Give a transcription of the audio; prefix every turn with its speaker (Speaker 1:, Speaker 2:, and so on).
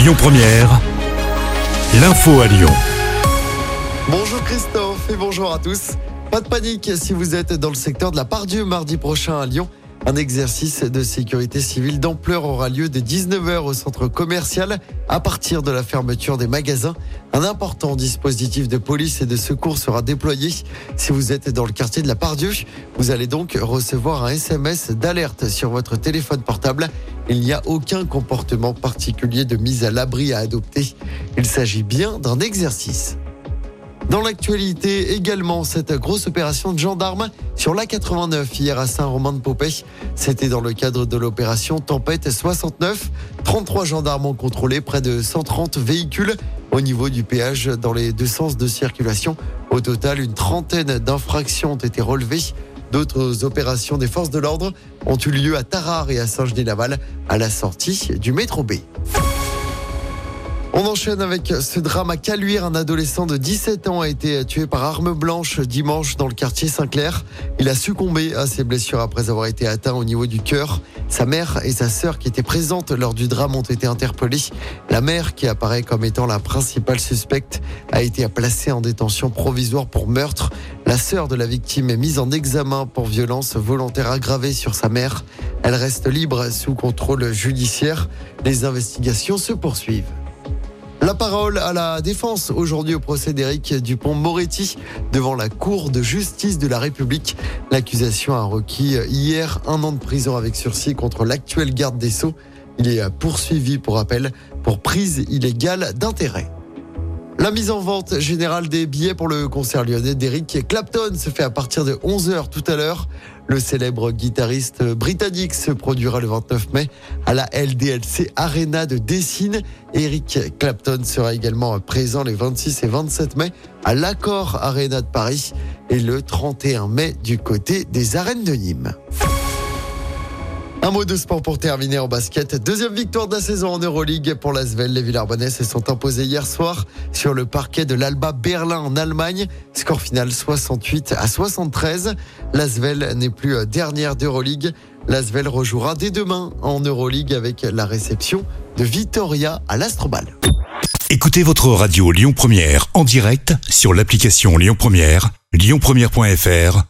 Speaker 1: Lyon Première, l'info à Lyon.
Speaker 2: Bonjour Christophe et bonjour à tous. Pas de panique si vous êtes dans le secteur de la Pardieu mardi prochain à Lyon. Un exercice de sécurité civile d'ampleur aura lieu dès 19h au centre commercial à partir de la fermeture des magasins. Un important dispositif de police et de secours sera déployé. Si vous êtes dans le quartier de la Pardieu, vous allez donc recevoir un SMS d'alerte sur votre téléphone portable. Il n'y a aucun comportement particulier de mise à l'abri à adopter. Il s'agit bien d'un exercice. Dans l'actualité également, cette grosse opération de gendarmes sur l'A89 hier à Saint-Romain-de-Popey. C'était dans le cadre de l'opération Tempête 69. 33 gendarmes ont contrôlé près de 130 véhicules au niveau du péage dans les deux sens de circulation. Au total, une trentaine d'infractions ont été relevées. D'autres opérations des forces de l'ordre ont eu lieu à Tarare et à Saint-Genis-Laval à la sortie du métro B. On enchaîne avec ce drame à Caluire. Un adolescent de 17 ans a été tué par arme blanche dimanche dans le quartier Saint-Clair. Il a succombé à ses blessures après avoir été atteint au niveau du cœur. Sa mère et sa sœur qui étaient présentes lors du drame ont été interpellées. La mère, qui apparaît comme étant la principale suspecte, a été placée en détention provisoire pour meurtre. La sœur de la victime est mise en examen pour violence volontaire aggravée sur sa mère. Elle reste libre sous contrôle judiciaire. Les investigations se poursuivent. La parole à la défense aujourd'hui au procès d'Éric Dupont-Moretti devant la Cour de justice de la République. L'accusation a requis hier un an de prison avec sursis contre l'actuel garde des Sceaux. Il est poursuivi pour appel pour prise illégale d'intérêt. La mise en vente générale des billets pour le concert lyonnais d'Eric Clapton se fait à partir de 11h tout à l'heure. Le célèbre guitariste britannique se produira le 29 mai à la LDLC Arena de Dessine. Eric Clapton sera également présent les 26 et 27 mai à l'Accord Arena de Paris et le 31 mai du côté des arènes de Nîmes. Un mot de sport pour terminer en basket. Deuxième victoire de la saison en Euroleague pour l'Asvel. Les Villarbonnais se sont imposés hier soir sur le parquet de l'Alba Berlin en Allemagne. Score final 68 à 73. L'Asvel n'est plus dernière d'Euroleague. L'Asvel rejouera dès demain en Euroleague avec la réception de Vitoria à l'Astrobal.
Speaker 1: Écoutez votre radio Lyon Première en direct sur l'application Lyon Première, lyonpremière.fr